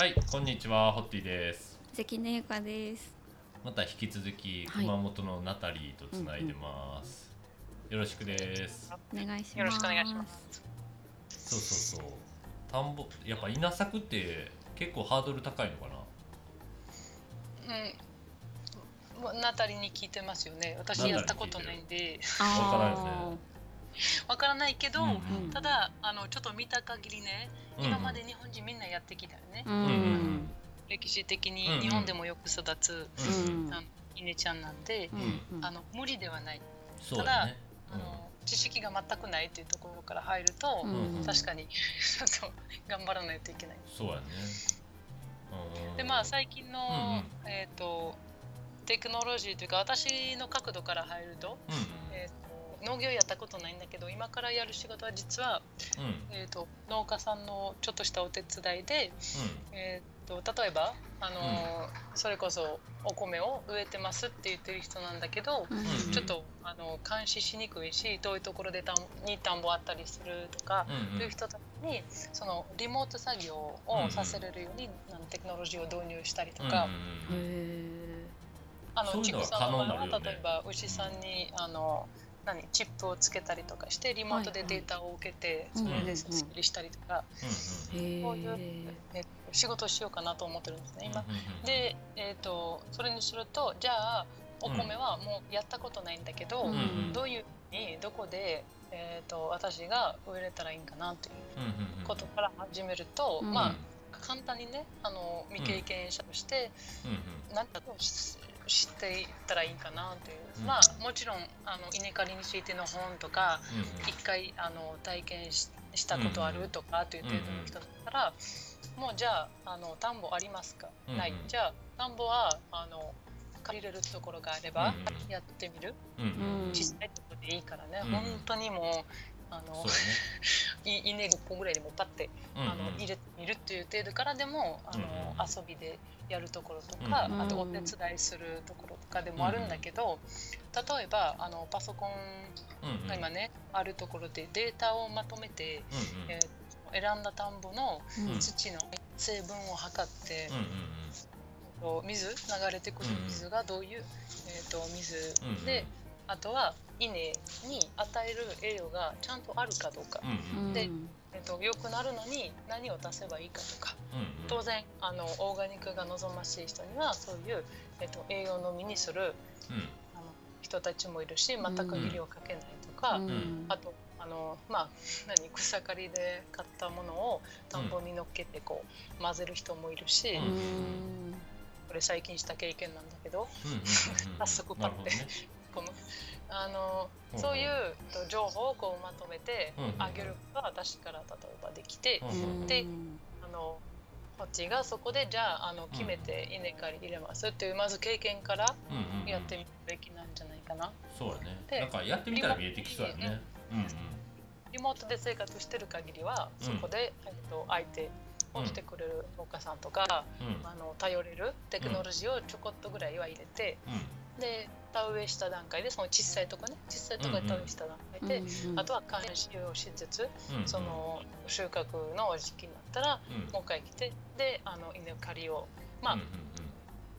はい、こんにちは、ホッティです。関根ゆかです。また引き続きはい熊本のナタリーとつないでます。よろしくです。お願いします。よろしくお願いします。そうそうそう。田んぼ、やっぱ稲作って結構ハードル高いのかな？うん。もうナタリに聞いてますよね。私やったことないんで、わからんよねわからないけど、うんうんただあのちょっと見た限りね、うん今まで日本人みんなやってきたよね。ううんん。歴史的にうんうん日本でもよく育つ、うんうんあの稲ちゃんなんで、うん。あの無理ではない。そうだね。あの知識が全くないっていうところから入ると、うん確かにちょっと頑張らないといけない。そうやね。うんでまあ最近の、うんえっ、とテクノロジーというか私の角度から入ると,、うん農業やったことないんだけど今からやる仕事は実は、うん。うんえー、と農家さんのちょっとしたお手伝いで、えー、と例えば、あのーそれこそお米を植えてますって言ってる人なんだけど、うんちょっとあの監視しにくいし遠いところで田んに田んぼあったりするとか、うんうん。そういう人たちにそのリモート作業をさせれるように、あのテクノロジーを導入したりとか、うんうんあの畜産の場合は可能なるよね。例えば牛さんに、あの何チップをつけたりとかしてリモートでデータを受けて、はいそれでうん整理したりとか、え。へこういうえ。えっと仕事をしようかなと思ってるんですね今。で、えっとそれにするとじゃあお米はもうやったことないんだけど、うんうんどういうふうにどこで、えっと私が植えれたらいいんかなということから始めると、うんまあ簡単にねあの未経験者として、うんうん。何だとし知っていったらいいかなという、うん。まあもちろんあの稲刈りについての本とかうんうん。一回あの体験ししたことあるとかという程度の人だったら、もうじゃああの田んぼありますか、うんうんない。じゃあ田んぼはあの借りれるところがあればやってみる、うんうんうん。小さいところでいいからね、うん。本当にもうあのそうだね。い稲5個ぐらいでもパッてうんうん。あの入れてみるっていう程度からでもあの、うんうん。遊びでやるところとか、うんあとお手伝いするところとかでもあるんだけど、例えばあのパソコンうんうん。が今ね、あるところでデータをまとめて、うんうん。えー選んだ田んぼのうん。土の成分を測ってうん、うんこう水流れてくる水がどういう、えー、と水うんうん。で、あとは稲に与える栄養がちゃんとあるかどうか、うんうん。でえー、と良くなるのに何を足せばいいかとか。うんうん。当然あのオーガニックが望ましい人にはそういう、えっと、栄養のみにするうん。あの人たちもいるし全く肥料をかけないとか、うんあとあの、まあ、何草刈りで買ったものを田んぼに乗っけてこう混ぜる人もいるし、うん。うん。これ最近した経験なんだけど。うんうんうんうん。早速パッて。ねこのあのうんそういうえっと情報をこうまとめてうんあげることが私から例えばできて、であのこっちがそこでじゃああの決めて稲刈り入れます。っていうまず経験からやってみるべきなんじゃないかな。そうだね。でなんかやってみたら見えてきそうだね。うんうん。リモートで生活してる限りはうん。そこで、えっと、相手をしてくれる農家さんとか、うん。あの頼れるテクノロジーをちょこっとぐらいは入れて、うん。で田植えした段階でその小さいとこね小さいとこで田植えした段階で、あとは監視をしつつ、うんその収穫の時期になったらうん。もう一回来てであの稲刈りをまあ、うんうん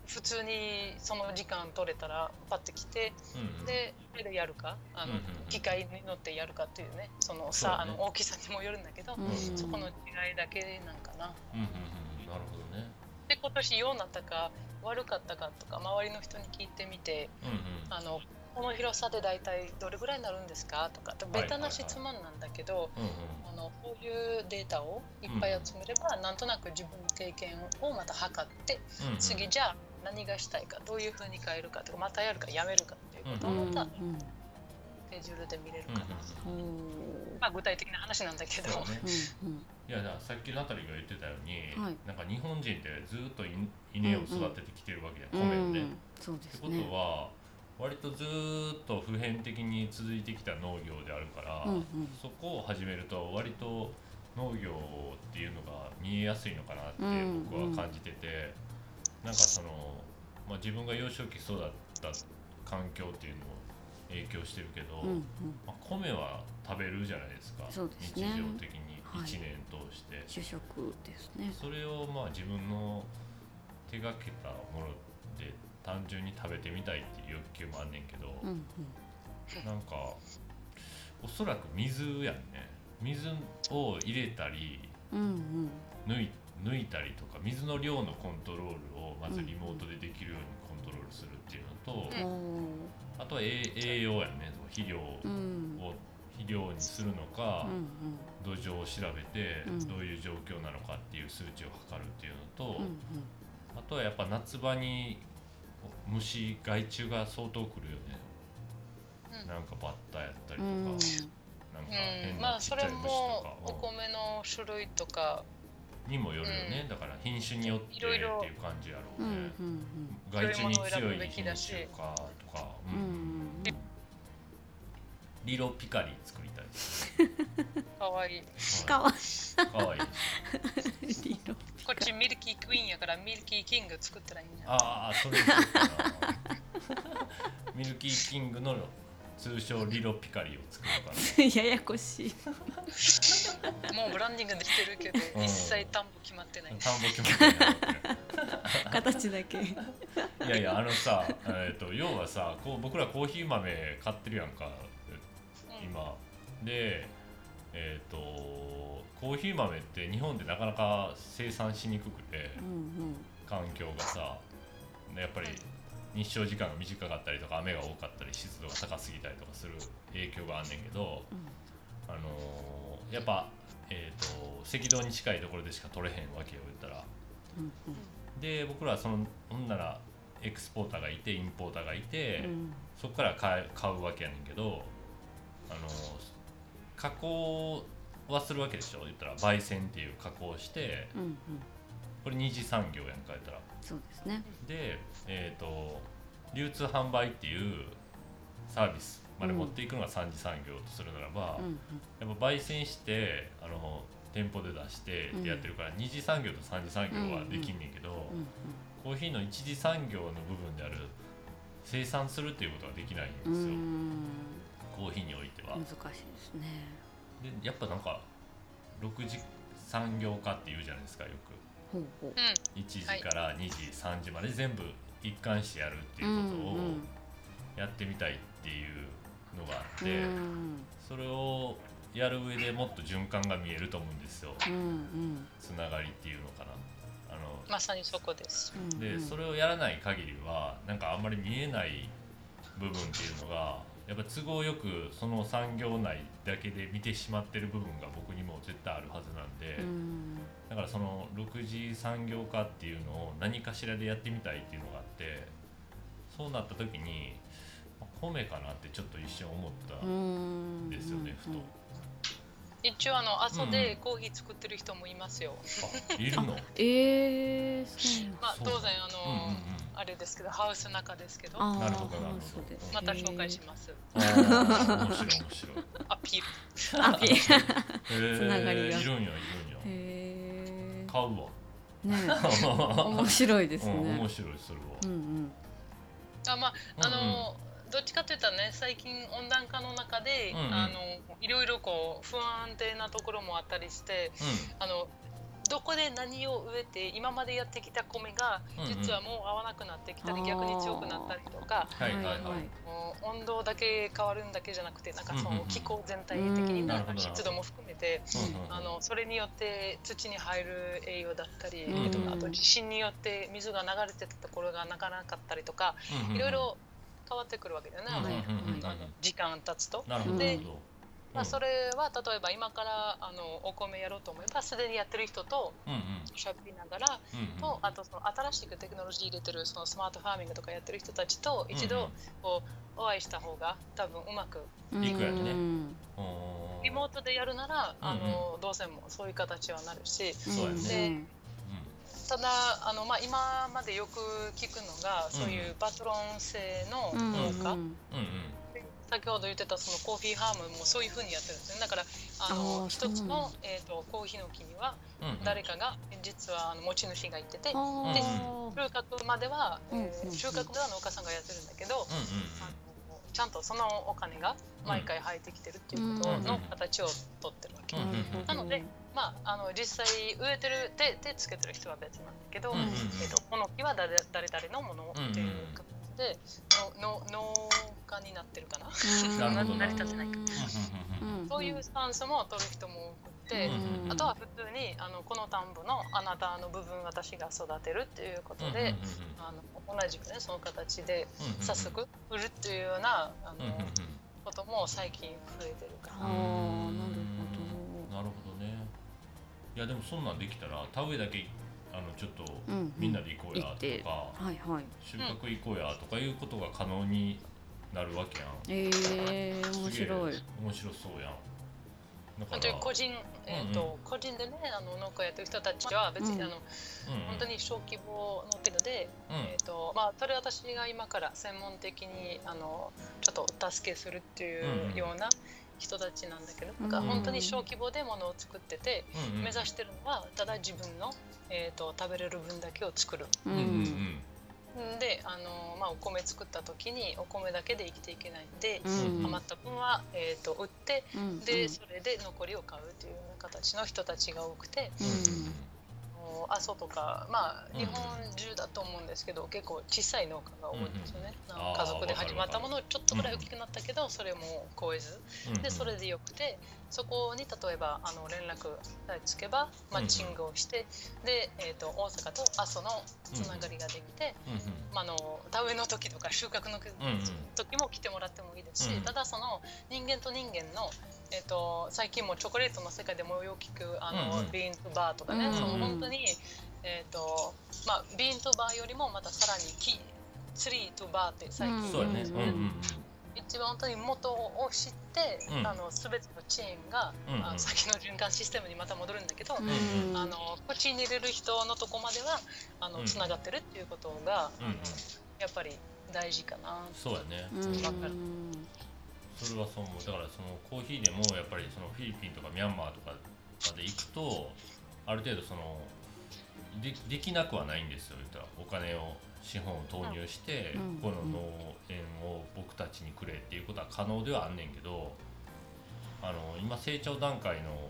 普通にその時間取れたらパッて来てうんうん。でやるかあの、うんうん機械に乗ってやるかっていうねそのそうだね。さあの大きさにもよるんだけど、うん。そこの違いだけなんかな。うんうんうん。なるほどね。で今年ようなったか悪かったかとか周りの人に聞いてみてうんうん。あのこの広さで大体どれぐらいになるんですかとかベタな質問なんだけど、のこういうデータをいっぱい集めれば、なんとなく自分の経験をまた測って、うんうん。次じゃあ何がしたいかどういうふうに変えるかとかまたやるかやめるかっていうことをうんまたうんスケジュールで見れるうんかな、うんうん。まあ具体的な話なんだけど、ね。うんいやさっきナタリーが言ってたように、はい。なんか日本人ってずっとい稲を育ててきてるわけで、うん米をね。うんそうでってことは割とずーっと普遍的に続いてきた農業であるから、うんうん。そこを始めると割と農業っていうのが見えやすいのかなってうん僕は感じてて、なんかその、まあ、自分が幼少期育った環境っていうのも影響してるけど、うんうん。まあ、米は食べるじゃないですかそうですね。日常的に。はい。1年通して、主食ですね。それをまあ自分の手がけたもので単純に食べてみたいっていう欲求もあんねんけど、うんうん。なんかおそらく水やんね。水を入れたりうん。抜い抜いたりとか水の量のコントロールをまずリモートでできるようにコントロールするっていうのと、うんあとは栄栄養やんね肥料を肥料にするのか、うん土壌を調べてうん。どういう状況なのかっていう数値を測るっていうのと、うんうん。あとはやっぱ夏場に虫害虫が相当来るよね、うん。なんかバッタやったりとか、うん。なんかうん、変まあそれなちっちゃい虫ともか、お米の種類とかにもよるよね、だから品種によってっていう感じやろううんね、うん。害虫に強い品種かとか、ううんんリロピカリ作りたいです、かわいい。かわかわいい。いい色こっちミルキークイーンやからミルキーキング作ったらいいんじゃんああそれミルキーキングの通称リロピカリを作ろうかな。ややこしい。もうブランディングできてるけど、うん。一切単語決まってない。田んぼ決まってない。形だけ。いやいやあのさ、えー、と要はさこう僕らコーヒー豆買ってるやんか。うん。今。でえっ、とコーヒー豆って日本でなかなか生産しにくくて。うん環境がさ。やっぱり日照時間が短かったりとか雨が多かったり湿度が高すぎたりとかする影響があんねんけど、あのーやっぱ、えー、と赤道に近いところでしか取れへんわけよ言ったら。うんで僕らはそのほんならエクスポーターがいてインポーターがいて、うん。そこから買うわけやねんけどあの加工はするわけでしょ言ったら。焙煎っていう加工をしてうんうん。これ二次産業やんか言ったら。そうですね。でえっ、と流通販売っていうサービスまで持っていくのが三次産業とするならば、うんやっぱ焙煎してあの店舗で出してってやってるから、二次産業と三次産業はできんねんけど、うんうんコーヒーの一次産業の部分である生産するっていうことができないんですよ、うんうん。コーヒーにおいては。難。しいですね。でやっぱなんか6次産業化っていうじゃないですかよく。ほうほう。うん、1時から2時3時まで全部一貫してやるっていうことをやってみたいっていうのがあって、うんそれをやる上でもっと循環が見えると思うんですようんうんつながりっていうのかな。あのまさにそこです。うんでそれをやらない限りはなんかあんまり見えない部分っていうのがやっぱ都合よくその産業内だけで見てしまってる部分が僕にも絶対あるはずなんで、うんだからその6次産業化っていうのを何かしらでやってみたいっていうのがあってそうなった時にまあ米かなってちょっと一瞬思ったうんんですよね、ふと。一応あの朝うんでコーヒー作ってる人もいますよ。あいるの？えー、そうなんだまあ当然あの、うんうんうんあれですけどハウスの中ですけど、なるほどなるほどまた紹介します。面白い面白い。アピール。あピへつながりがいるんやいるんや。へ買うわ。えね。え 面白いですうん面ね白いそれは。うんうん。あまああうんうん。の、どっちかというとね最近温暖化の中で、うんうん。あのいろいろこう不安定なところもあったりしてあのどこで何を植えて今までやってきた米が実はもう合わなくなってきたり、逆に強くなったりとか、はいはいはい。もう温度だけ変わるんだけじゃなくてなんかその気候全体的にうんなんか湿度も含めて、うんうんうん。あのそれによって土に入る栄養だったり、うんえっとあと地震によって水が流れてたところがなかなかったりとか、うんうんうん。いろいろ変わってくるわけだよね、うんうんうんうん。あの時間経つと。なるほどでなるほど。まあ、それは例えば今からあのお米やろうと思えばすでにやってる人としゃべりながらとあとその新しくテクノロジー入れてるそのスマートファーミングとかやってる人たちと一度こうお会いした方が多分うまくうん。いくやん。ねリモートでやるなら、あのどうせもそういう形はなるし。そうやね。でんただあの、まあ、今までよく聞くのがそういうパトロン制のうん。農家、うん。うんうん先ほど言ってたそのコーヒーハームもそういうふうにやってるんですね。だからああのー一つのえー、とコーヒーの木にはうんうん。誰かが実はあの持ち主がいててで収穫までは、えーうんうん。うん収穫では農家さんがやってるんだけど、うんあのちゃんとそのお金が毎回入ってきてるっていうことうんの形を取ってるわけ、うんうんうんなのでまあ、あの実際植えてる手手つけてる人は別なんだけど、うんうんうんえー、とこの木は誰誰々のものっていう形で、のの農家になってるかな、成り立ってないかうんそういうスタンスも取る人も多くて、うんあとは普通にあのこの田んぼのあなたの部分私が育てるっていうことで、あの同じくねその形で早速売るっていうようなあの、ことも最近増えてるかああな。なるほなるほどね。いやでもそんなんできたら田植えだけあのちょっとみんなで行こうや行って。とか、はいはい。収穫行こうやとかいうことが可能になるわけやん。ええ面白い。面白そうやん。だか本当らに個人、えーと個人でねあの農家やってる人たちは別に、うん。あの本当に小規模の程度で、うん。えーとまあ、それ私が今から専門的にあのちょっとお助けするっていうような人たちなんだけど、うん。だから本当に小規模でものを作ってて、うんうん。目指してるのはただ自分の、えー、と食べれる分だけを作る。うん。であの、まあ、お米作った時にお米だけで生きていけないんで、うん。余った分は、えー、と売ってうん。でそれで残りを買うというような形の人たちが多くて。阿蘇とかまあうん。日本中だと思うんですけど、結構小さい農家が多いんですよね、うん。家族で始まったものちょっとぐらい大きくなったけど、それも超えず。うん。うんでそれでよくてそこに例えばあの連絡さえつけばマッチングをして、で、えー、と大阪と阿蘇のつながりができて、うんうん。まあ、あの田植えの時とか収穫のうんうん。時も来てもらってもいいですし、うんただその人間と人間の、えー、と最近もチョコレートの世界でもよく聞くあの、うんうん。ビーンとバーとかね、うんうん。その本当に、えーとまあ、ビーンとバーよりもまたさらにキツリーとバーって最近、そうやね。うんうんうん一番本当に元を知って、うん。あの全てのチェーンが、うんうん。あの先の循環システムにまた戻るんだけど、うん。あの口に入れる人のとこまではあのうん。つながってるっていうことが、うんうん。やっぱり大事かな。そうやね。それはそう思う。だからそのコーヒーでもやっぱりそのフィリピンとかミャンマーとかまで行くとある程度そのでできなくはないんですよ。言ったらお金を資本を投入して、うん。この農園を僕たちにくれっていうことは可能ではあんねんけどあの今成長段階の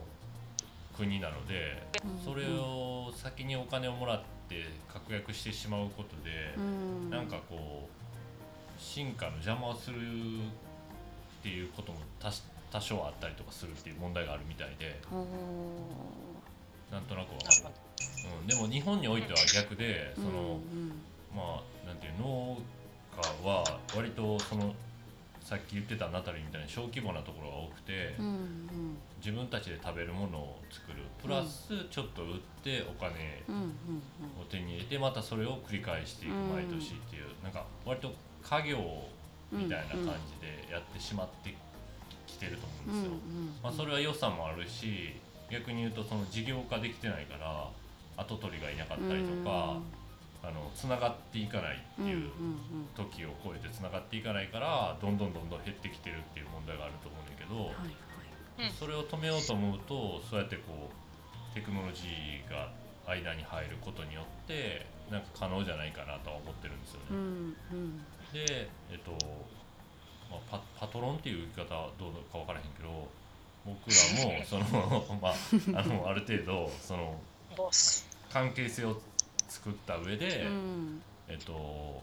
国なのでそれを先にお金をもらって確約してしまうことで、うん。なんかこう進化の邪魔をするっていうことも多多少あったりとかするっていう問題があるみたいでおなんとなくわかる。なるほど、うん、でも日本においては逆でーその、うんまあなんていう農家は割とそのさっき言ってたナタリーみたいに小規模なところが多くて、うんうん。自分たちで食べるものを作るプラスちょっと売ってお金うんうんを手に入れてまたそれを繰り返していく毎年っていう、なんか割と家業みたいな感じでやってしまってきてると思うんですよ。まあ、それは予算もあるし逆に言うとその事業化できてないから跡取りがいなかったりとか、あのつながっていかないっていう時を超えてつながっていかないからどんどんどんどん減ってきてるっていう問題があると思うんだけど、それを止めようと思うとそうやってこうテクノロジーが間に入ることによってなんか可能じゃないかなとは思ってるんですよね。うんうんで、えっとまあ、パパトロンっていう言い方はどうか分からへんけど僕らもその、まあ、あのある程度その。関係性を作った上で、うん。えっと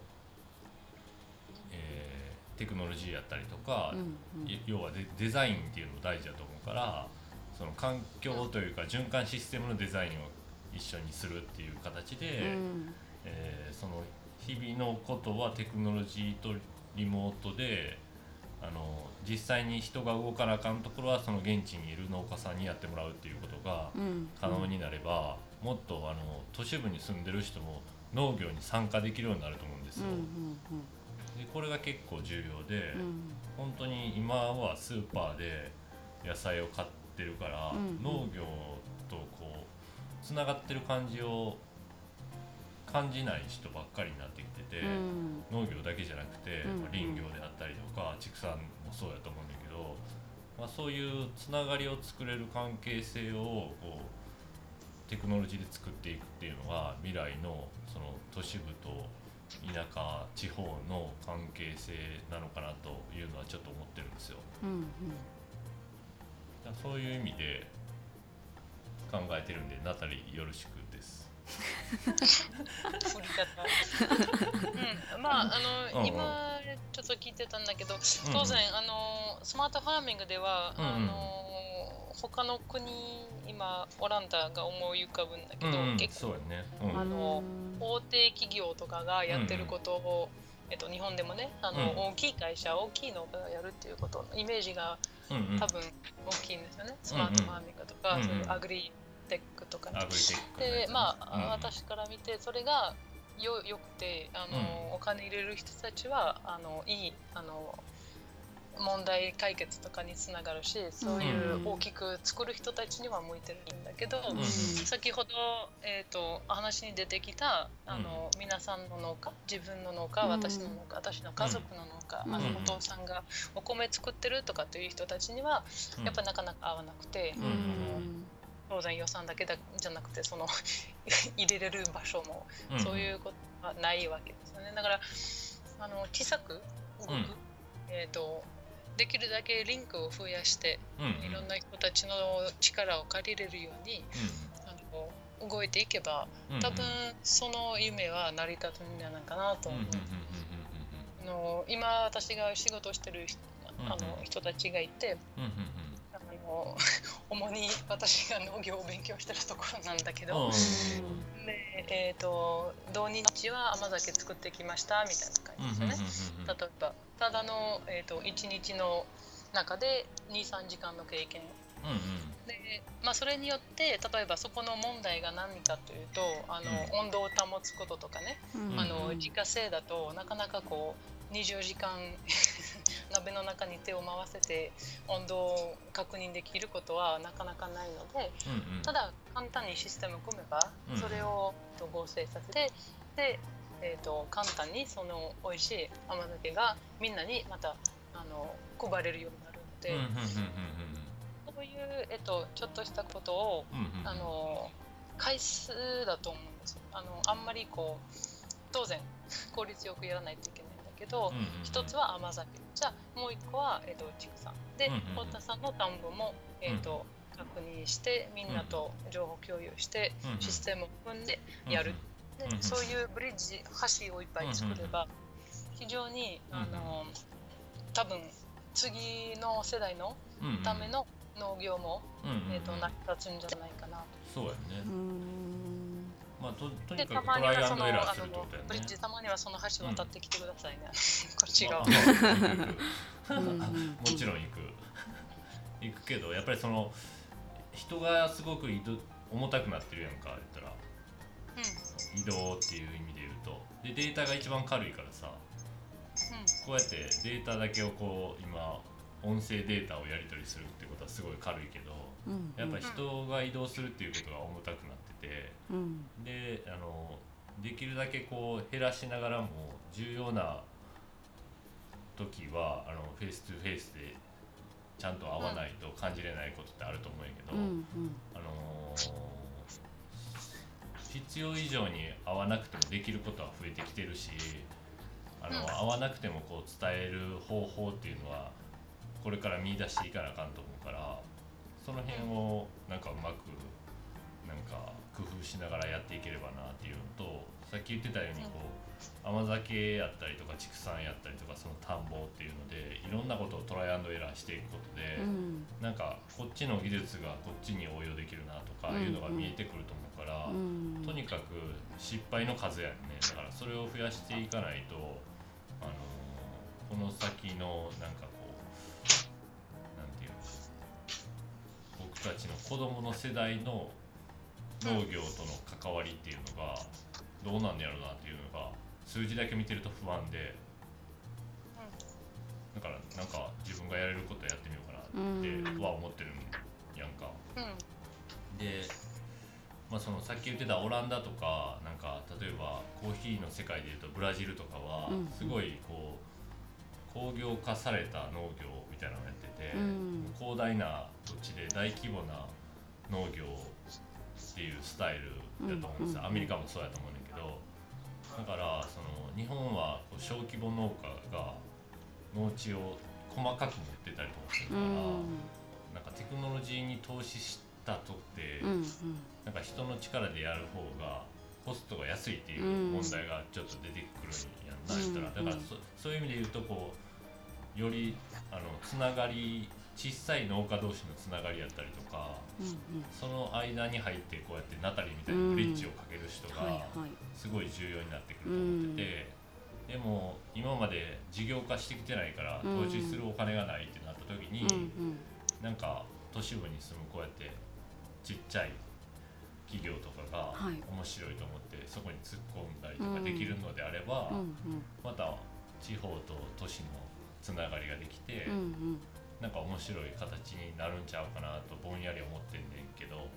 えーテクノロジーやったりとか、うんい要はデデザインっていうのも大事だと思うからその環境というか循環システムのデザインを一緒にするっていう形で、うん。えーその日々のことはテクノロジーとリモートであの実際に人が動かなあかんところはその現地にいる農家さんにやってもらうっていうことがうん。可能になれば、もっとあの都市部に住んでる人も農業に参加できるようになると思うんですよ。うんうんでこれが結構重要で、うん。本当に今はスーパーで野菜を買ってるから、うん農業とこうつながってる感じを感じない人ばっかりになってきてて、うん。農業だけじゃなくて、うんまあ、林業であったりとか畜産もそうやと思うんだけど、まあ、そういうつながりを作れる関係性をこうテクノロジーで作っていくっていうのが未来のその都市部と田舎地方の関係性なのかなというのはちょっと思ってるんですよ。うんだからそういう意味で考えてるんでナタリーよろしくうんまああの、うんうん。今ちょっと聞いてたんだけど当然、あのスマートファーミングでは、うんうん。あの他の国今オランダが思い浮かぶんだけど、うんうん結構そうやね。うん。あの大手企業とかがやってることを、えっと、日本でもねあの、うん。大きい会社大きい農家がやるっていうことのイメージがうんうん。多分大きいんですよね、スマートファーミングとか、うんうん。そういうアグリテックとかね。でまあ、うん。私から見てそれがよよくてあの、お金入れる人たちはあのいいあの問題解決とかにつながるしそういう大きく作る人たちには向いてるんだけど、うん。先ほど、えー、と話に出てきたあの、皆さんの農家自分の農家うん。私の農家私の家族の農家、うん。あのお父さんがお米作ってるとかっていう人たちにはうん。やっぱなかなか合わなくて。ううんん当然予算だけだじゃなくてその 入れれる場所もうん。そういうことはないわけですよね。だからあの小さく動く、うん。えー、とできるだけリンクを増やしてうんうん。いろんな人たちの力を借りれるようにあの動いていけばうんうん。多分その夢は成り立つんじゃないかなと思う。うんうんうんあの今私が仕事してる人あうんうん。の人たちがいての 主に私が農業を勉強してるところなんだけど、うん。で、えー、と土日は甘酒作ってきましたみたいな感うんじですよね。例えばただの、えー、と1日の中で23時間の経験。うんうん。で、まあ、それによって例えばそこの問題が何かというとあの、う温度を保つこととかね、うん。あの自家製だとなかなかこう24時間 鍋の中に手を回せて温度を確認できることはなかなかないのでうんうん。ただ簡単にシステム組めばうんそれをと合成させてで、えー、と簡単にその美味しい甘酒がみんなにまたあの配れるようになるので、うんうんうんそういう、えっと、ちょっとしたことをうんうんうん。あの回数だと思うんですよ。あのあんまりこう当然効率よくやらないといけないけど、うんうん一つは甘酒。じゃあもう一個は、えっと畜産でうんうんうん。太田さんの田んぼも、えっと確認してみんなと情報共有して、システムを組んでやる、でうんうん。そういうブリッジ橋をいっぱい作れば、非常にあの多分次の世代のための農業も、うんうんうん。えー、と成り立つんじゃないかなと。そうやね。うんまあととでにかくトたまにはそライアンドエラのあのーするってことやね。ブリッジたまにはその橋渡ってきてくださいね、こっち側。まあ行く行く。うん もちろん行く。行くけどやっぱりその人がすごく移動重たくなってるやんか言ったら。うん。移動っていう意味で言うと。でデータが一番軽いからさ。こうやってデータだけをこう今音声データをやり取りするってことはすごい軽いけどうん。やっぱり人が移動するっていうことが重たくなっててうん。であのできるだけこう減らしながらも重要な時はあのフェイス2フェイスでちゃんと会わないと感じれないことってあると思うんやけど、うんうん。あのー必要以上に会わなくてもできることは増えてきてるしあの、うん。会わなくてもこう伝える方法っていうのはこれから見出していかなあかんと思うからその辺をなんかうまくなんか工夫しながらやっていければなっていうのとさっき言ってたようにこう甘酒やったりとか畜産やったりとかその田んぼっていうのでいろんなことをトライアンドエラーしていくことで、うん。なんかこっちの技術がこっちに応用できるなとかいうのが見えてくると思うから、うん。とにかく失敗の数やねだからそれを増やしていかないと、あのーこの先のなんかこうなんていうの僕たちの子供の世代の農業との関わりっていうのがどうなんねやろうなっていうのが数字だけ見てると不安で。だからなんか自分がやれることやってみようかなっては思ってるんやんか。で、まあ、そのさっき言ってたオランダとかなんか例えばコーヒーの世界でいうとブラジルとかはうん。すごいこう工業化された農業みたいなのをやってて、うん。広大な土地で大規模な農業っていうスタイルだと思うんですよ、うんアメリカもそうやと思うんだけど。だからその日本はこう小規模農家が農地を細かく持ってたりとかするから。うん。なんかテクノロジーに投資したとって、うんなんか人の力でやる方がコストが安いっていう問題がちょっと出てくるんやんな、したら。だからそそういう意味で言うとこうよりあのつながり小さい農家同士のつながりやったりとか、その間に入ってこうやってナタリーみたいなブリッジをかける人がすごい重要になってくると思ってて、でも今まで事業化してきてないから投資するお金がないってなった時に、なんか都市部に住むこうやってちっちゃい企業とかが面白いと思ってそこに突っ込んだりとかできるのであれば、また地方と都市のつながりができて、なんか面白い形になるんちゃうかなとぼんやり思ってんねんけど、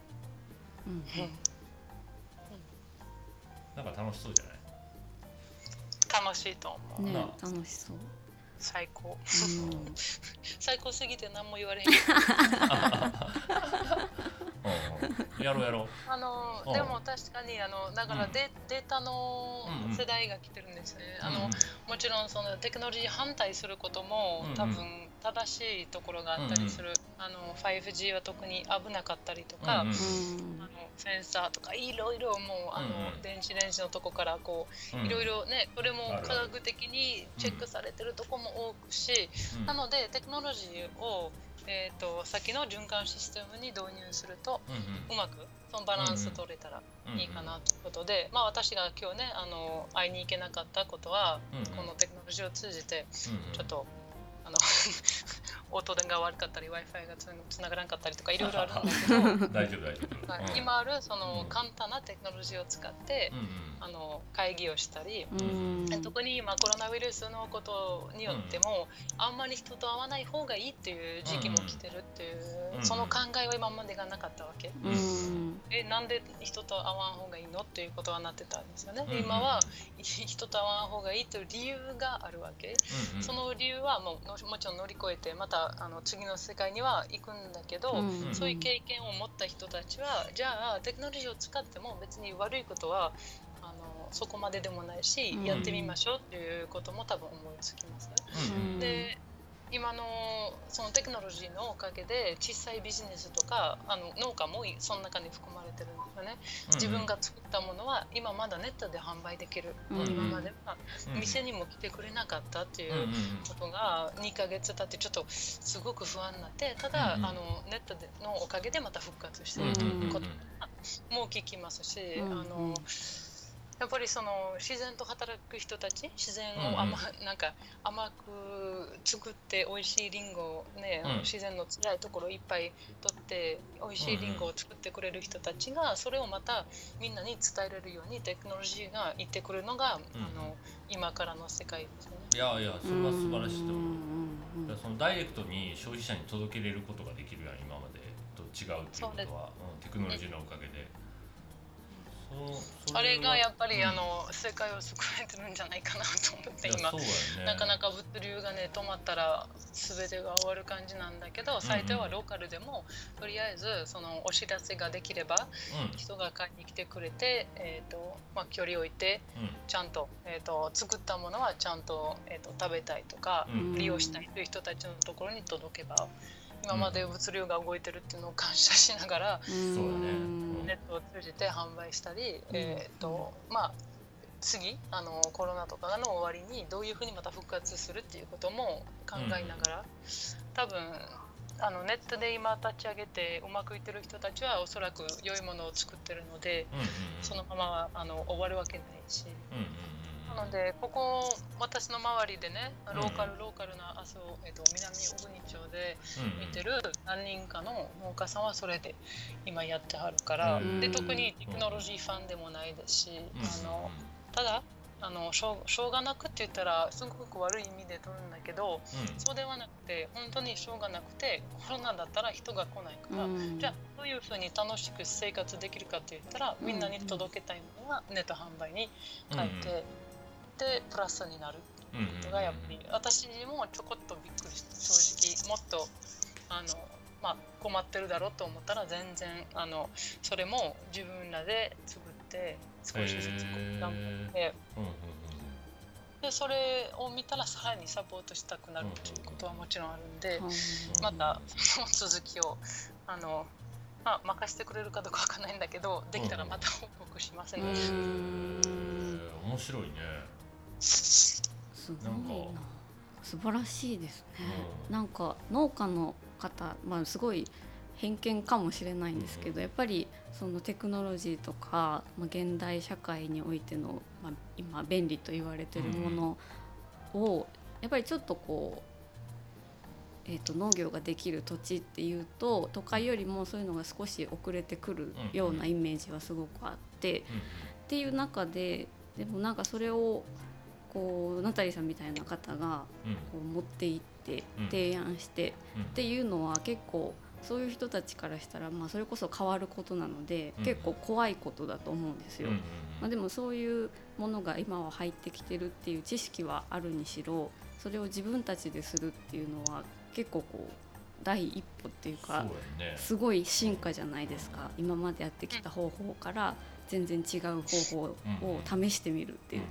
なんか楽しそうじゃない？楽しいと思う、ね、楽しそう。最高、最高すぎて何も言われへん。やろうやろう。あのでも確かにあのだからデ,、データの世代が来てるんですね、あのもちろんそのテクノロジー反対することも多分正しいところがあったりする、あの 5G は特に危なかったりとか、あのセンサーとかいろいろもうあの、電子レンジのとこからこういろいろねそれも科学的にチェックされてるとこも多くし、なのでテクノロジーをえーと、先の循環システムに導入すると、うまくそのバランス取れたらいいかなということで、まあ、私が今日ねあの会いに行けなかったことは、このテクノロジーを通じてちょっとあの 音電が悪かったり w i f i がつながらなかったりとかいろいろあるんだけど。大丈夫大丈夫、はい、今あるその簡単なテクノロジーを使って、あの会議をしたり、特に今コロナウイルスのことによっても、あんまり人と会わない方がいいっていう時期も来てるっていう、その考えは今までがなかったわけ、えなんで人と会わん方がいいのっていうことはなってたんですよね、今は人と会わん方がいいという理由があるわけ、その理由はもうもちろん乗り越えてまたあの次の世界には行くんだけど、うん。うん、そういう経験を持った人たちはじゃあテクノロジーを使っても別に悪いことはあのそこまででもないし、うん、やってみましょうっていうことも多分思いつきます。うん、で今のそのテクノロジーのおかげで小さいビジネスとかあの農家もその中に含まれてるんですよね、自分が作ったものは今まだネットで販売できる、うん、今までは店にも来てくれなかったっていうことが2ヶ月経ってちょっとすごく不安になってただ、あのネットでのおかげでまた復活してるということも聞きますし、あの。やっぱりその自然と働く人たち自然を甘,、うん、なんか甘く作って美味しいりんごをね、うん、自然の辛いところいっぱい取って美味しいりんごを作ってくれる人たちがそれをまたみんなに伝えれるようにテクノロジーがいってくるのが、うん、あの今からの世界ですね。いやいやそれは素晴らしいと思う。そのダイレクトに消費者に届けれることができるやん今までと違うっていうことは、うん、テクノロジーのおかげで。あれがやっぱり、うん、あの世界を救えてるんじゃないかなと思って今、ね、なかなか物流がね止まったら全てが終わる感じなんだけど最低はローカルでも、とりあえずそのお知らせができれば、うん、人が買いに来てくれて、えーとまあ、距離を置いて、うん、ちゃんと,、えーと、作ったものはちゃんと,、えーと、食べたいとか、利用したいという人たちのところに届けば。今まで物流が動いてるっていうのを感謝しながら、うん、ネットを通じて販売したり、うん、えーとまあ、次あのコロナとかの終わりにどういうふうにまた復活するっていうことも考えながら、多分あのネットで今立ち上げてうまくいってる人たちはおそらく良いものを作ってるので、そのままあの終わるわけないし。うんうんなのでここ私の周りでねローカル、ローカルな阿蘇、えー、と南小国町で見てる何人かの農家さんはそれで今やってはるから、で特にテクノロジーファンでもないですし、あのただあのしょうしょうがなくって言ったらすごく悪い意味で取るんだけど、うん、そうではなくて本当にしょうがなくてコロナだったら人が来ないから、うん、じゃあどういうふうに楽しく生活できるかって言ったらみんなに届けたいものはネット販売に変えて、てプラスになることがやっぱり私もちょこっとびっくりした。正直もっとあの、まあ、困ってるだろうと思ったら全然あのそれも自分らで作って少しずつ頑張って。でそれを見たらさらにサポートしたくなるということはもちろんあるんで、またその続きをあのまあ、任せてくれるかどうかわかんないんだけどできたらまた報告しますね。へー面白いねすごいな。素晴らしいですね、うん。なんか農家の方まあすごい偏見かもしれないんですけど、やっぱりそのテクノロジーとか、まあ、現代社会においての、まあ、今便利と言われてるものを、やっぱりちょっとこう、えー、と農業ができる土地っていうと都会よりもそういうのが少し遅れてくるようなイメージはすごくあって。うん。っていう中ででもなんかそれをこうナタリーさんみたいな方がうん。こう持っていってうん。提案してうん。っていうのは結構そういう人たちからしたらまあそれこそ変わることなのでうん。結構怖いことだと思うんですよ。まあ、でもそういうものが今は入ってきてるっていう知識はあるにしろそれを自分たちでするっていうのは結構こう第一歩っていうかすごい進化じゃないですか。今までやってきた方法から全然違う方法を試してみるっていう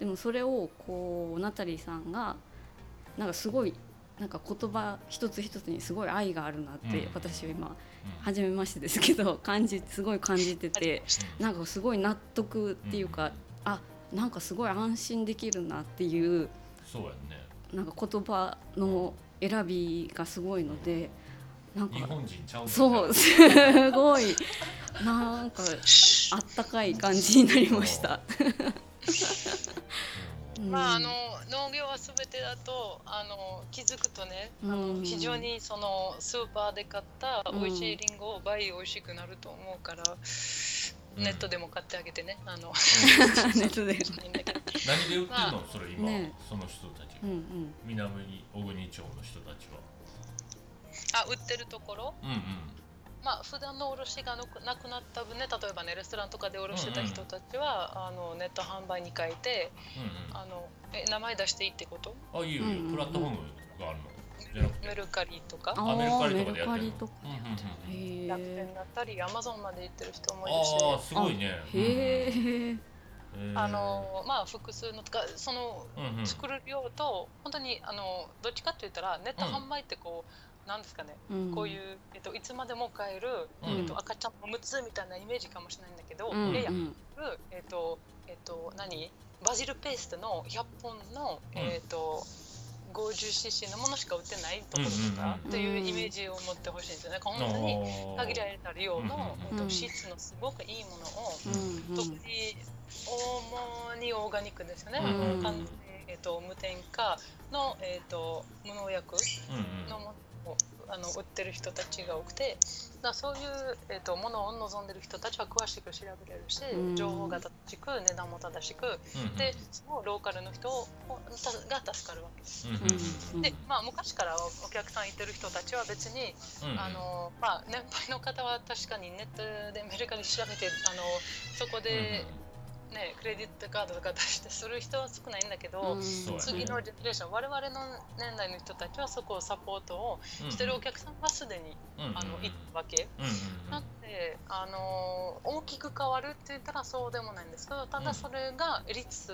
でもそれをこうナタリーさんがなんかすごいなんか言葉一つ一つにすごい愛があるなってうん。私は今うん。初めましてですけど感じすごい感じててうんなんかすごい納得っていうかあなんかすごい安心できるなっていうそうやね。なんか言葉の選びがすごいのでなんか日本人ちゃうもんねそう すごいなんかあったかい感じになりました。うん。まあ、あの農業は全てだとあの気づくとね、あうん。の非常にそのスーパーで買った美味しいリンゴを倍美味しくなると思うから、うん。ネットでも買ってあげてねあの ネットで。何で売ってるの？それ今ね。その人たちうんうん。南小国町の人たちは。あ売ってるところ？うんうんまあ普段の卸がなくなくなった分ね例えばねレストランとかで卸してた人たちは、あのネット販売に変えてうんあのえ名前出していいってこと？うんあいいよいいよ。うんうんうん。プラットフォームがあるの。メルカリとか？ああメルカリとかでやってる楽天え。だったりアマゾンまで行ってる人もいるし。ああすごいね。へえ。うんあのまあ複数のとかそのうんうん。作る量と本当にあのどっちかって言ったらネット販売ってこう、なんですかね、うん。こういう、えっと、いつまでも買える、うん。えっと、赤ちゃんおむつみたいなイメージかもしれないんだけど、うんいやいやうんえっとえっと何？バジルペーストの100本の、うん。えっと 50cc のものしか売ってないところとかうんうんうんっていうイメージを持ってほしいんですよね。本当に限られた量の、うんうんえっと質のすごくいいものを、うん特に主にオーガニックですよね、うんえっと無添加の、えっと無農薬うんうん。のものをあの売ってる人たちが多くてだそういう、えっとものを望んでる人たちは詳しく調べれるし、うん。情報が正しく値段も正しくうんうん。でそのローカルの人をたが助かるわけです。うんでまあ、昔からおお客さんいてる人たちは別にうんうん。あのまあ、年配の方は確かにネットでメルカリ調べてあのそこで、ね、クレディットカードとか出してする人は少ないんだけど、うん。次のジェネレーション我々の年代の人たちはそこをサポートをしてるお客さんはすでに、あの行ったわけ。うんうんうん。なので、あの大きく変わるって言ったらそうでもないんですけどただそれが率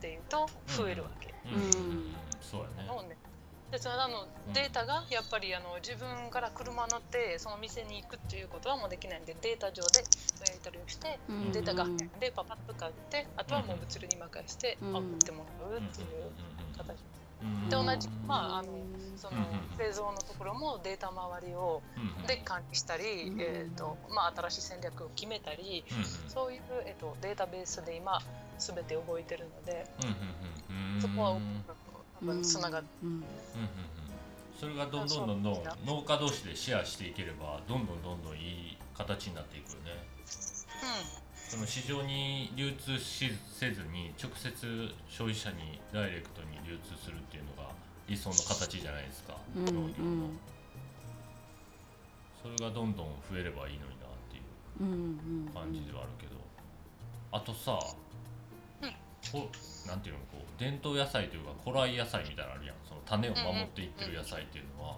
でいうと増えるわけ。うん。うん。うんそうやねでそのあのうん。データがやっぱりあの自分から車乗ってその店に行くっていうことはもうできないんでデータ上でやり取りをして、うん。データがでパパッと買ってあとはもう物流に任せてうん。送ってもらうっていう形。うん。で同じまああのうん。そのうん製造のところもデータ周りをうんで管理したり、うん。えーとまあ、新しい戦略を決めたりそういう、えー、とデータベースで今全て動いてるのでうそこはうん多分つながっ。うんうんうんそれがどんどんどんどん農家同士でシェアしていければどんどんどんどんいい形になっていくよねその市場に流通しせずに直接消費者にダイレクトに流通するっていうのが理想の形じゃないですか、農業のそれがどんどん増えればいいのになっていう感じではあるけど、あとさ、こなんていうのこう伝統野菜というか古来野菜みたいなのあるやん。その種を守っていってる野菜っていうのは、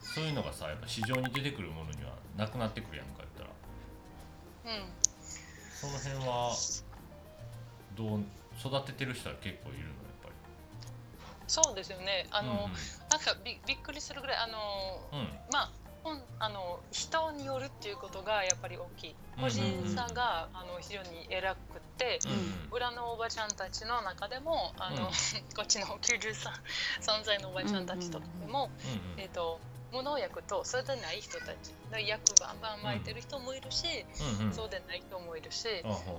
そういうのがさやっぱ市場に出てくるものにはなくなってくるやんか言ったら。うん。その辺はどう育ててる人は結構いるのやっぱり？そうですよね。あの、うんなんかびびっくりするぐらいあの、うんうん。まあほんあの人によるっていうことがやっぱり大きい。個人差があの非常に偉くて、裏のおばちゃんたちの中でもあの、こっちの93歳のおばちゃんたちとかでも、えっ、と無農薬とそうでない人たち薬バンバン巻いてる人もいるし、うんうん、そうでない人もいるし、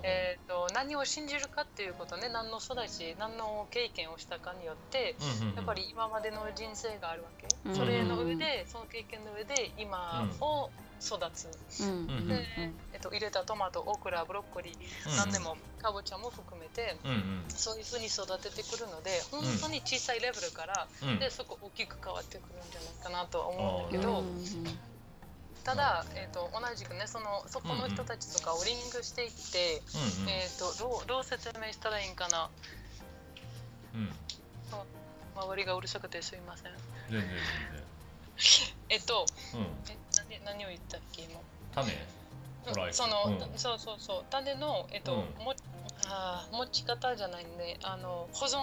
えーと、何を信じるかっていうことね何の育ち何の経験をしたかによって、うんうん、やっぱり今までの人生があるわけ、うん。うん、それの上でその経験の上で今を育つ、うん。で、と、入れたトマトオクラブロッコリー、うん、何でもかぼちゃも含めて、うんうん、そういうふうに育ててくるので本当に小さいレベルから、うん、でそこ大きく変わってくるんじゃないかなとは思うんだけど。ただ、えーと、同じくねそのそこの人たちとかをリングしていって、うんうん、えーと、どうどう説明したらいいんかな、うん、周りがうるさくてすいません。全然全然。えっと、うん、え何何を言ったっけ今。種その、うん、そうそうそう。種のえっと、うん、もあ持ち方じゃないねあの保存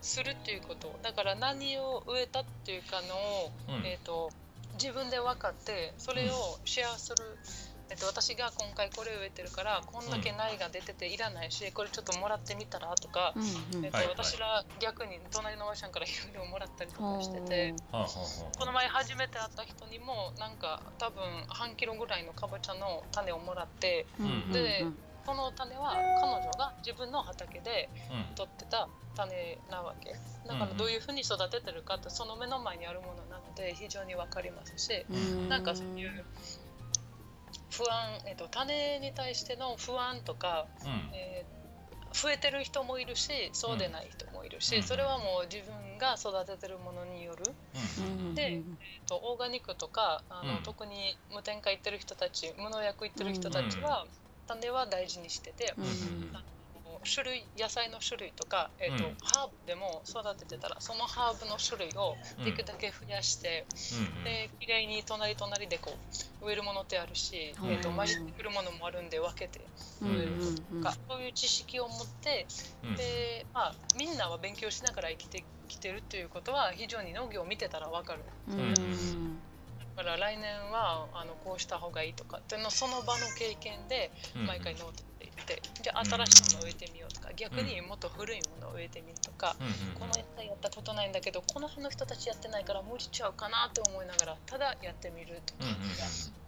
するっていうこと、だから何を植えたっていうかのを、うん、えっと自分で分かってそれをシェアするえっと、私が今回これを植えてるからこんだけ苗が出てていらないし、これちょっともらってみたらとか、うんうん、えっと、私ら逆に隣のおばちゃんからいろいろもらったりとかしてて、この前初めて会った人にもなんか多分半キロぐらいのかぼちゃの種をもらって、でこの種は彼女が自分の畑で取ってた種なわけ。だからどういうふうに育ててるかってその目の前にあるものなので非常に分かりますし、なんかそういう不安、えーと、種に対しての不安とか、うん、えー、増えてる人もいるしそうでない人もいるし、うん、それはもう自分が育ててるものによる、うん、で、えーと、オーガニックとかあの、特に無添加いってる人たち無農薬いってる人たちは、種は大事にしてて、種類野菜の種類とか、えーと、うん、ハーブでも育ててたらそのハーブの種類をできるだけ増やして、うん、で綺麗に隣隣でこう植えるものってあるし、うん、えーと、混じってくるものもあるんで分けて。植えるとか、そういう知識を持って、でまあ、みんなは勉強しながら生きてきてるということは非常に農業を見てたら分かる。だから来年はあのこうした方がいいとかっていうのその場の経験で毎回ノートってじゃあ新しいものを植えてみようとか、逆にもっと古いものを植えてみるとか、この野菜やったことないんだけどこの辺の人たちやってないから無理ちゃうかなと思いながらただやってみるとか、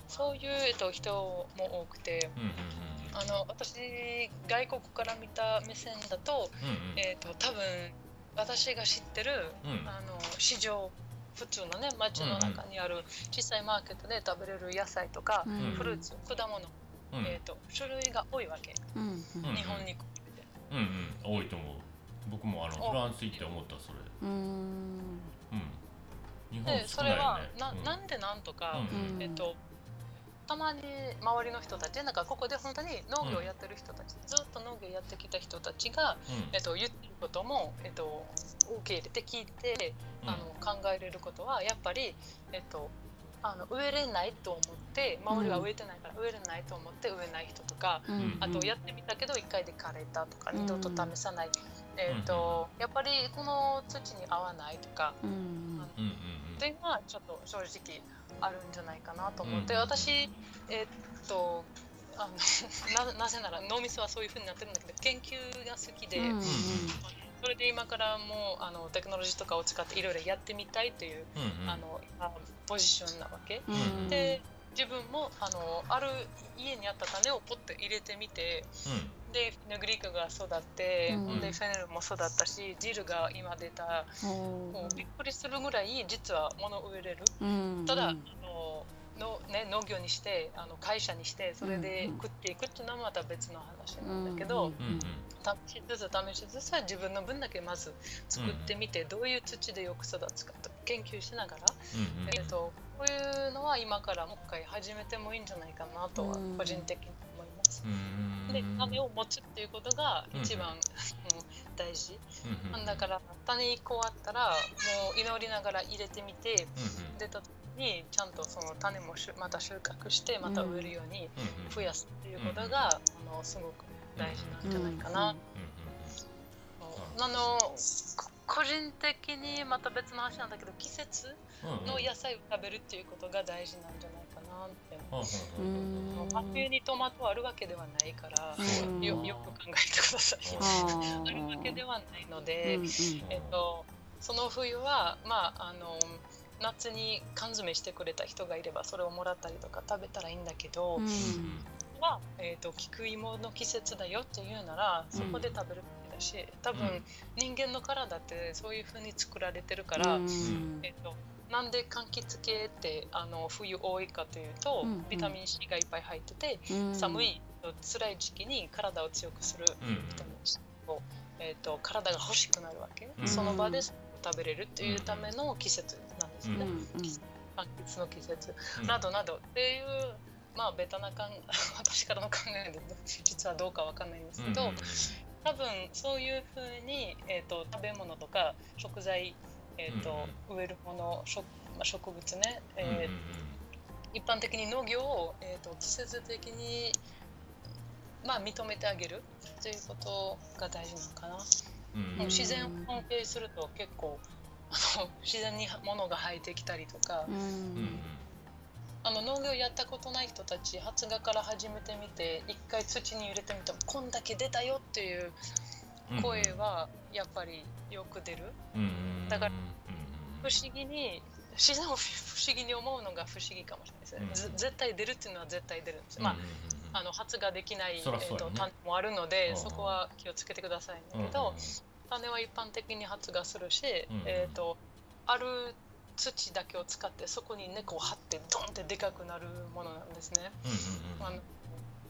そういう、えっと、人も多くて。あの私外国から見た目線だと,、えーと、多分私が知ってる、あの市場普通のね街の中にある小さいマーケットで食べれる野菜とか、フルーツ果物うん、えーと、種類が多いわけ、うん、日本に比べてうんうん。多いと思う。僕もあのフランス行って思ったそれ。うん。日本、ね、でそれはな,、ん、なんでなんとか、えっ、ー、とたまに周りの人たちなんかここで本当に農業やってる人たち、ずっと農業やってきた人たちが、えっと、言ってることも、えっと、受け入れて聞いてあの考えれることはやっぱり、えっと、あの植えれないと思って周りは植えてないから植えれないと思って植えない人とか、うん、あとやってみたけど1回で枯れたとか、二度と試さない、えーとやっぱりこの土に合わないとか、うん、っていうのはちょっと正直あるんじゃないかなと思って、私えっ、とあの なぜなら脳みそはそういうふうになってるんだけど研究が好きで、それで今からもうあのテクノロジーとかを使っていろいろやってみたいという、うんうん、あのポジションなわけ、うんうん、で自分もあのある家にあった種をポッと入れてみて、うん、でフェネグリークが育って、うん、でフェネルも育ったしジルが今出た、もうびっくりするぐらい実は物を植えれる、うんうん、ただあのの、ね、農業にしてあの会社にしてそれで食っていくっていうのはまた別の話なんだけど、試しつつ試しつつ自分の分だけまず作ってみて、どういう土でよく育つかと研究しながら、えーと、こういうのは今からもう一回始めてもいいんじゃないかなとは個人的に思います。で種を持つっていうことが一番、大事、だから種1個あったらもう祈りながら入れてみて、出た時にちゃんとその種もまた収穫してまた植えるように増やすっていうことが、あのすごく大事なんじゃないかな。あの個人的にまた別の話なんだけど季節の野菜を食べるっていうことが大事なんじゃないかなって。真冬にトマトあるわけではないからよよく考えてください。あるわけではないので、えっと、その冬はまああの夏に缶詰してくれた人がいればそれをもらったりとか食べたらいいんだけど、うん、は、えーと、菊芋の季節だよっていうならそこで食べるべきだし、多分、人間の体ってそういうふうに作られてるから、うん、えーと、なんで柑橘系ってあの冬多いかというと、うんビタミン C がいっぱい入ってて、うん、寒い辛い時期に体を強くするビタミン C を、えーと、体が欲しくなるわけ、うん、その場で食べれるっていうための季節なんですね。うん、柑橘の季節。などなどっていうまあベタな考え 私からの考えで実はどうかわかんないんですけど、うん。うん、多分そういうふうに、えーと、食べ物とか食材、えーと、うんうん、植えるもの植,、まあ、植物ね、えー、うんうん、一般的に農業を、えーと、季節的に、まあ、認めてあげる。ということが大事なのかな。うんうん、自然を尊敬すると結構あの自然に物が生えてきたりとか。うんうん。あの農業やったことない人たち発芽から始めてみて一回土に入れてみてもこんだけ出たよっていう声はやっぱりよく出る、だから不思議に自然を不思議に思うのが不思議かもしれないですね、絶対出るっていうのは絶対出るんです、まああの発芽できない、えーと種もあるので、そこは気をつけてくださいんだけど、種は一般的に発芽するし、えーとある土だけを使ってそこに猫を張ってドンってでかくなるものなんですね。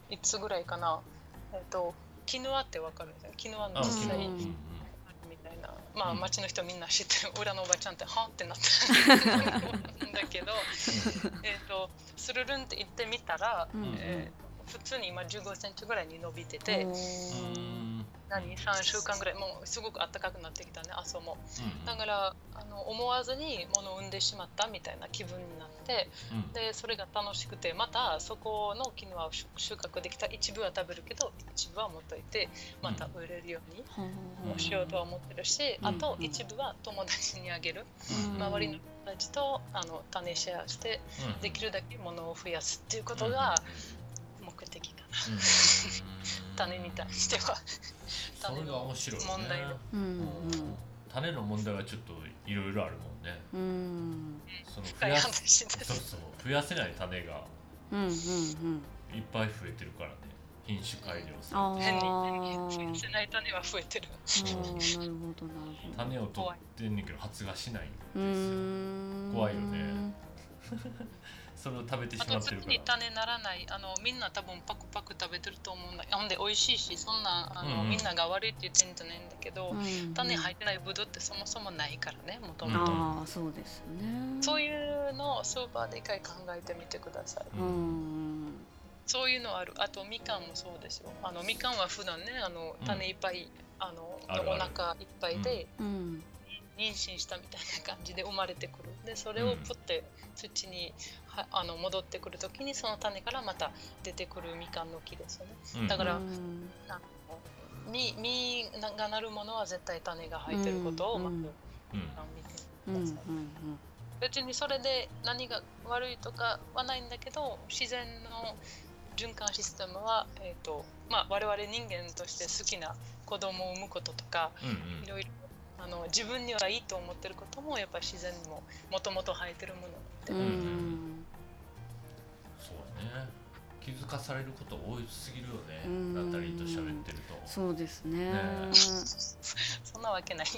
いつぐらいかな、えっ、ー、とキヌアってわかるんですよ。キヌアの実際みたいな、まあ町の人みんな知ってる。裏のおばちゃんってはんってなってるんだけど、えっとスルルンって行ってみたら、えー、普通に今15センチぐらいに伸びてて。何？3週間ぐらい。もうすごく暖かくなってきたね。朝も、うん、だからあの思わずに物を産んでしまったみたいな気分になって、うん、でそれが楽しくてまたそこのキヌアを収穫できた。一部は食べるけど一部は持っといてまた売れるようにもしようとは思ってるし、あと一部は友達にあげる、周りの人たちとあの種シェアしてできるだけ物を増やすっていうことが目的かな。種に対しては。それが面白い、ね、問題うん、種の問題はちょっといろいろあるもんね、うん、その増やそうそう増やせない種がいっぱい増えてるからね。品種改良されて増やせない種は増えてる。なるほどなるほど。種を取ってんねんけど発芽しないんですよ。怖いよねそれを食べてしまってるから。に種ならない。あのみんな多分パクパク食べてると思うんだ。ほんで美味しいしそんなあの、うん。うん、みんなが悪いって言ってるんじゃないんだけど、うん。うん、種入ってないブドウってそもそもないからねもともとああそうですね。そういうのをスーパーで一回考えてみてください、うん、そういうのある。あとみかんもそうですよ。あのみかんは普段ねあの種いっぱい、うん、あのお腹いっぱいで、うん。妊娠したみたいな感じで生まれてくる。でそれをプって土にはあの戻ってくる時にその種からまた出てくるみかんの木ですよね、だから、うん、実実がなるものは絶対種が入ってることをまず、見てください、別にそれで何が悪いとかはないんだけど自然の循環システムは、えーとまあ、我々人間として好きな子供を産むこととか、いろいろあの自分にはいいと思ってることもやっぱり自然にももともと生えてるものってうんね。気づかされること多いすぎるよね。ナタリーと喋ってると。そうですね、ね、そんなわけないよ。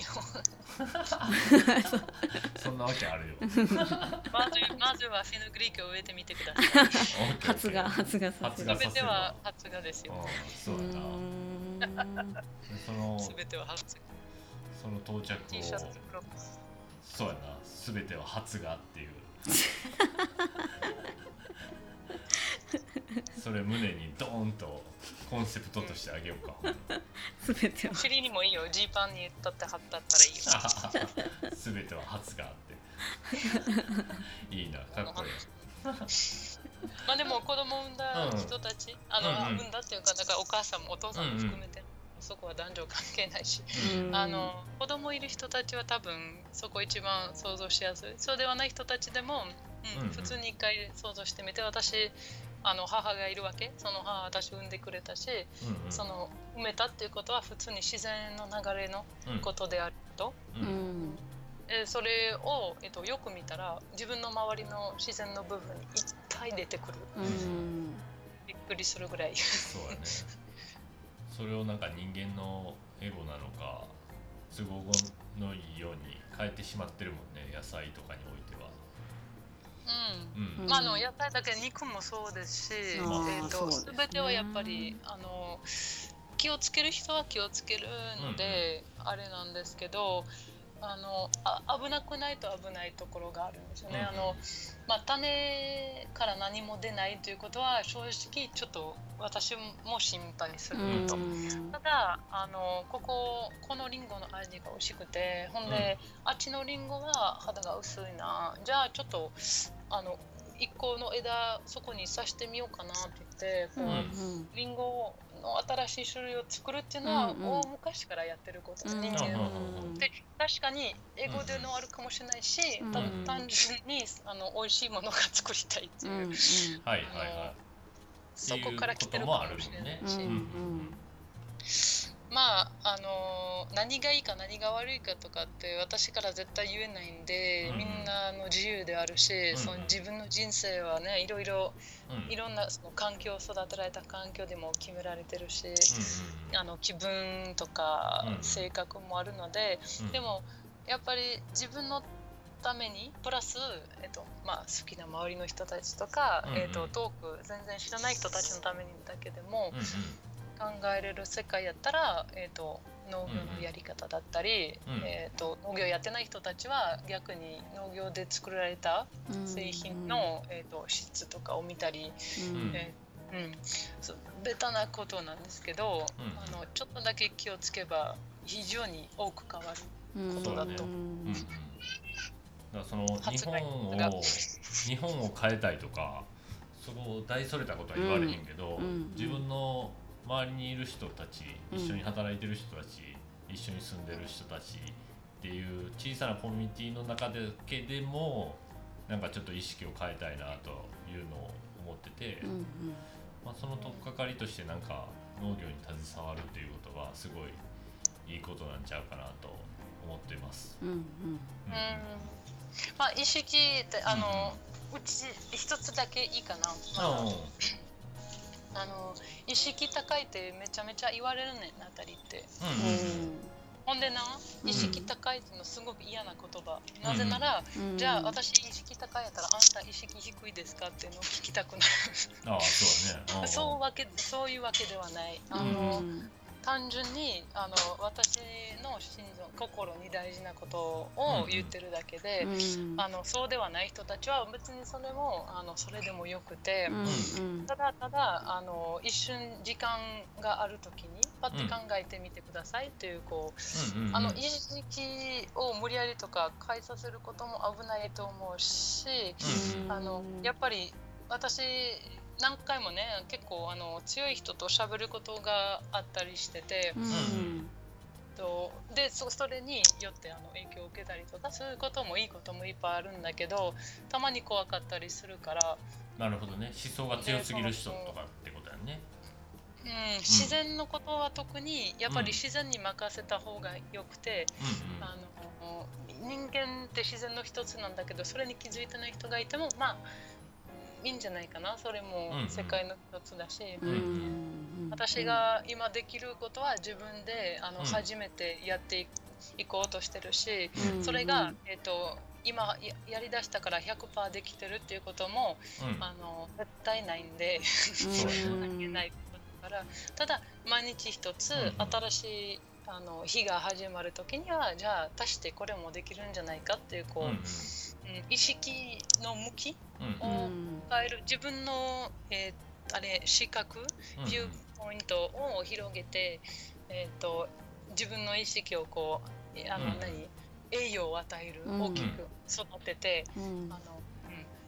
そんなわけあるよ。まずまずはフェヌグリークを植えてみてください。発芽発芽させる。全ては発芽ですよ。そうだな。その全ては発芽。その到着をそうやな。全ては初がっていう それ胸にドーンとコンセプトとしてあげようか、すべては。尻にもいいよ。ジーパンに取って貼ったったらいいよ。すべては初があって。いいなかっこいい。まあでも子供産んだ人たち、うん、あの、うんうん、産んだっていうかだからお母さんもお父さんも含めて、そこは男女関係ないし、あの子供いる人たちは多分そこ一番想像しやすい。そうではない人たちでも、うん、普通に一回想像してみて私あの母がいるわけ。その母私産んでくれたし、うんうん、その埋めたっていうことは普通に自然の流れのことであると、うん、えそれを、えっと、よく見たら自分の周りの自然の部分にいっぱい出てくる、うん、びっくりするぐらい。そうだね。それをなんか人間のエゴなのか都合のいいように変えてしまってるもんね。野菜とかにおいて。は。うん、うん、まあ、あの野菜だけ肉もそうですし、えーと、と全てはやっぱりあの気をつける人は気をつけるので、うん。うん、あれなんですけどあのあ危なくないと危ないところがあるんですよね。うん、あのまあ、種から何も出ないということは正直ちょっと私も心配すると、うん、ただあのこここのりんごの味が美味しくてほんで、うん、あっちのりんごは肌が薄いな。じゃあちょっとあの一個の枝そこに刺してみようかなって言ってこう、りん。ごの新しい種類を作るっていうのは、大昔からやってることで、人間。で確かに英語でのあるかもしれないし、多分単純にあの美味しいものが作りたいっていう、はいはいはい。そこから来てるかもしれないし。まああの何がいいか何が悪いかとかって私から絶対言えないんで、うん、みんなの自由であるし、うん、その自分の人生はねいろいろ、うん、いろんなその環境育てられた環境でも決められてるし、あの気分とか性格もあるので、でもやっぱり自分のためにプラス、えっとまあ、好きな周りの人たちとか、えっと、遠く全然知らない人たちのためにだけでも、考えれる世界やったら、えーと、農業のやり方だったり、うん、えーと、農業やってない人たちは逆に農業で作られた製品の、えーと、質とかを見たり、うん。えー、うん、そうベタなことなんですけど、あのちょっとだけ気をつけば非常に多く変わることだと。うん。だからその日本を日本を変えたいとかそこ大それたことは言われへんけど、自分の周りにいる人たち一緒に働いてる人たち、一緒に住んでる人たちっていう小さなコミュニティの中だけでもなんかちょっと意識を変えたいなというのを思ってて、うんうん、まあ、その取っかかりとしてなんか農業に携わるっていうことはすごいいいことなんちゃうかなと思ってます。うんうん。うんまあ、意識ってあの、うん、うち一つだけいいかな。まああの意識高いってめちゃめちゃ言われるねんあたりって、うん、ほんでな意識高いっていうのすごく嫌な言葉、うん、なぜなら、うん、じゃあ私意識高いやったらあんた意識低いですかっていうのを聞きたくなる。あそうね。そうわけそういうわけではない。あの、単純にあの私の心臓心に大事なことを言ってるだけで、うん、あのそうではない人たちは別にそれもあのそれでもよくて、うん、ただただあの一瞬時間がある時にパッて考えてみてくださいというこう、あの意識を無理やりとか変えさせることも危ないと思うし、あのやっぱり私何回もね結構あの強い人と喋ることがあったりしてて、うん、とでそれによってあの影響を受けたりとかそういうこともいいこともいっぱいあるんだけどたまに怖かったりするから。なるほどね。思想が強すぎる人とかってことやね。うん、自然のことは特にやっぱり自然に任せた方がよくて、うん、あの人間って自然の一つなんだけどそれに気づいてない人がいてもまあいいんじゃないかな？それも世界の一つだし、うんうん、私が今できることは自分であの、初めてやっていこうとしてるし、それが、えーと、今やりだしたから100%できてるっていうことも、あの絶対ないんで あげないからただ毎日一つ新しいあの日が始まる時にはじゃあ足してこれもできるんじゃないかっていうこう、うん、意識の向きを変える。自分の、えー、あれ視覚ビューポイントを広げて、えーと、自分の意識をこうあの、何？栄養を与える、大きく育てて、あの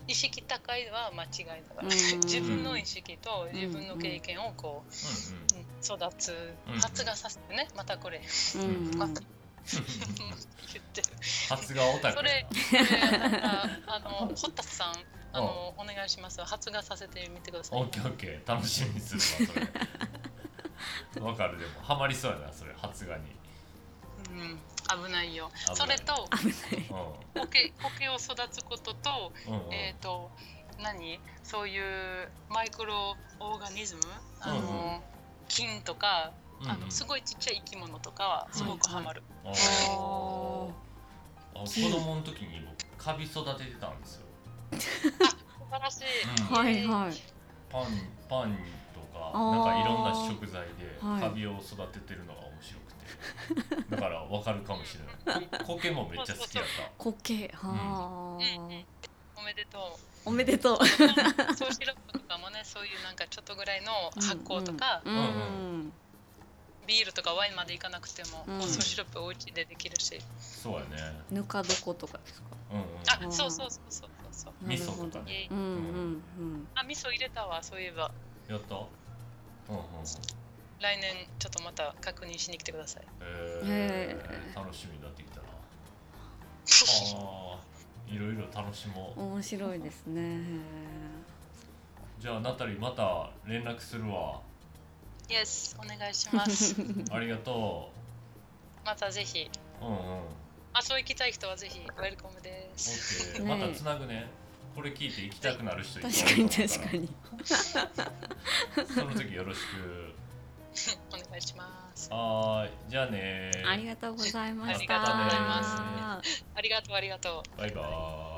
意識高いは間違いだから、自分の意識と自分の経験をこう、うん。育つ、うん。発芽させてねまたこれうん。また 言ってる。発芽オタク。それそれなんかあのホッタスさんあのお願いします。発芽させてみてください。オッケーオッケー。楽しみにするわそれ。わかる。でもハマりそうやなそれ発芽に。うん。危ないよ。それとう苔苔を育つこととんうんうん。えっ、と何？そういうマイクロオーガニズム？あの、うん。うん菌とかうんうん。あのすごいちっちゃい生き物とかはすごくハマる、ああーー。あ子供の時に僕カビ育ててたんですよ素晴らしい、うん。はいはい。パンパンとかなんかいろんな食材ではい。カビを育ててるのが面白くて、だからわかるかもしれない。こ 苔もめっちゃ好きやっ苔はうん。うんあおめでとおめでとう。う ソーシロップとかもねそういうなんかちょっとぐらいの発酵とか、うんうん。ビールとかワインまでいかなくても、うん。ソーシロップお家でできるし、たそうやね。ぬか床とかですか？うんうん。あうんそうそうそうそうそう。味噌とかね。うんうんうん。あ味噌入れたわそういえば。やった。うんうん。来年ちょっとまた確認しに来てください。え楽しみになってきたな。あーいろいろ楽しもう。面白いですね。じゃあナタリーまた連絡するわ。Yes お願いします。ありがとまたぜひ。ううんうんあそう行きたい人はぜひウェルコムです。またつなぐね。これ聞いて行きたくなる人いっぱい確かに確かに。その時よろしく。お願いします。はーい。じゃあね。ありがとうございました。ありがとうございます。あありがとうありがとう。バイバーイ